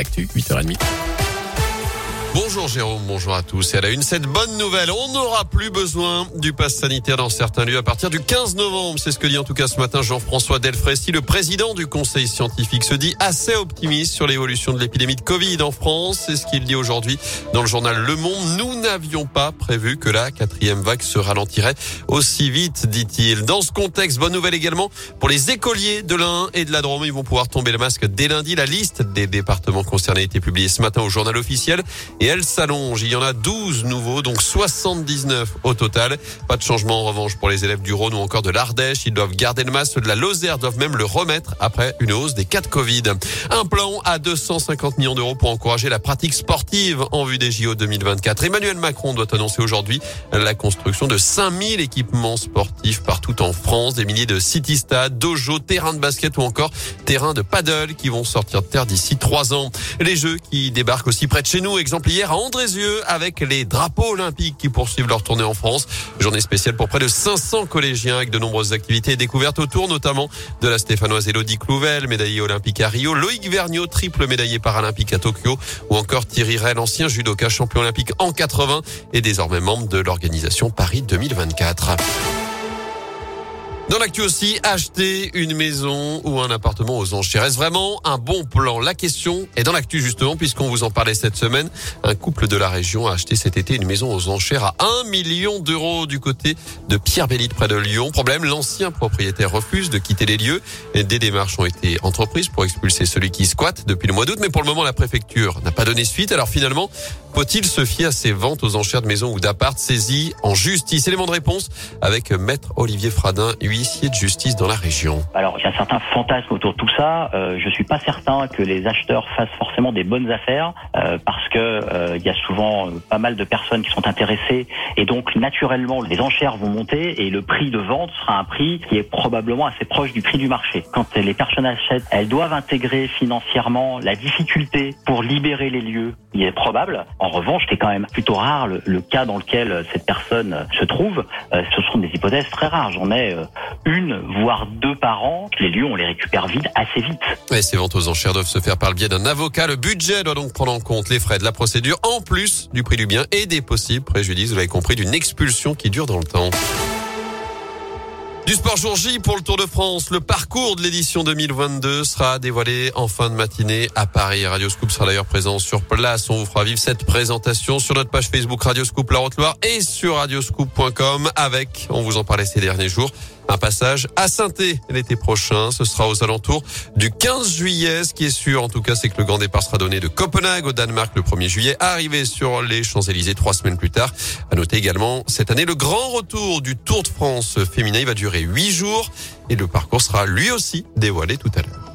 l'actu, 8h30. Bonjour Jérôme, bonjour à tous. Et à la une, cette bonne nouvelle, on n'aura plus besoin du pass sanitaire dans certains lieux à partir du 15 novembre. C'est ce que dit en tout cas ce matin Jean-François Delfrécy, le président du conseil scientifique, se dit assez optimiste sur l'évolution de l'épidémie de Covid en France. C'est ce qu'il dit aujourd'hui dans le journal Le Monde. Nous n'avions pas prévu que la quatrième vague se ralentirait aussi vite, dit-il. Dans ce contexte, bonne nouvelle également pour les écoliers de l'Ain et de la Drôme. Ils vont pouvoir tomber le masque dès lundi. La liste des départements concernés a été publiée ce matin au journal officiel et elle s'allonge. Il y en a 12 nouveaux, donc 79 au total. Pas de changement en revanche pour les élèves du Rhône ou encore de l'Ardèche. Ils doivent garder le masque. De la Lozère doivent même le remettre après une hausse des cas de Covid. Un plan à 250 millions d'euros pour encourager la pratique sportive en vue des JO 2024. Emmanuel Macron doit annoncer aujourd'hui la construction de 5000 équipements sportifs partout en France. Des milliers de city stades, dojo, terrains de basket ou encore terrains de paddle qui vont sortir de terre d'ici trois ans. Les Jeux qui débarquent aussi près de chez nous. Exemple hier à Andrézieux avec les drapeaux olympiques qui poursuivent leur tournée en France. Journée spéciale pour près de 500 collégiens avec de nombreuses activités et découvertes autour notamment de la stéphanoise Elodie Clouvel, médaillée olympique à Rio, Loïc Vergniaud, triple médaillé paralympique à Tokyo ou encore Thierry Rell, ancien judoka champion olympique en 80 et désormais membre de l'organisation Paris 2024. Dans l'actu aussi, acheter une maison ou un appartement aux enchères. Est-ce vraiment un bon plan? La question est dans l'actu justement puisqu'on vous en parlait cette semaine. Un couple de la région a acheté cet été une maison aux enchères à 1 million d'euros du côté de Pierre-Bélite près de Lyon. Problème, l'ancien propriétaire refuse de quitter les lieux. Des démarches ont été entreprises pour expulser celui qui squatte depuis le mois d'août, mais pour le moment la préfecture n'a pas donné suite. Alors finalement, faut-il se fier à ces ventes aux enchères de maisons ou d'appart saisies en justice? Élément de réponse avec maître Olivier Fradin, de justice dans la région. Alors il y a un certain fantasme autour de tout ça. Euh, je suis pas certain que les acheteurs fassent forcément des bonnes affaires euh, parce que euh, il y a souvent euh, pas mal de personnes qui sont intéressées et donc naturellement les enchères vont monter et le prix de vente sera un prix qui est probablement assez proche du prix du marché. Quand les personnes achètent, elles doivent intégrer financièrement la difficulté pour libérer les lieux. Il est probable. En revanche, c'est quand même plutôt rare le, cas dans lequel cette personne se trouve. Euh, ce sont des hypothèses très rares. J'en ai euh, une, voire deux par an. Les lieux, on les récupère vite, assez vite. Et ces ventes aux enchères doivent se faire par le biais d'un avocat. Le budget doit donc prendre en compte les frais de la procédure, en plus du prix du bien et des possibles préjudices, vous l'avez compris, d'une expulsion qui dure dans le temps. Du sport jour J pour le Tour de France. Le parcours de l'édition 2022 sera dévoilé en fin de matinée à Paris. Radio Scoop sera d'ailleurs présent sur place. On vous fera vivre cette présentation sur notre page Facebook Radio Scoop La Haute-Loire et sur radioscoop.com avec, on vous en parlait ces derniers jours, un passage à saint l'été prochain. Ce sera aux alentours du 15 juillet. Ce qui est sûr, en tout cas, c'est que le grand départ sera donné de Copenhague au Danemark le 1er juillet, arrivé sur les Champs-Élysées trois semaines plus tard. À noter également cette année le grand retour du Tour de France féminin. Il va durer huit jours et le parcours sera lui aussi dévoilé tout à l'heure.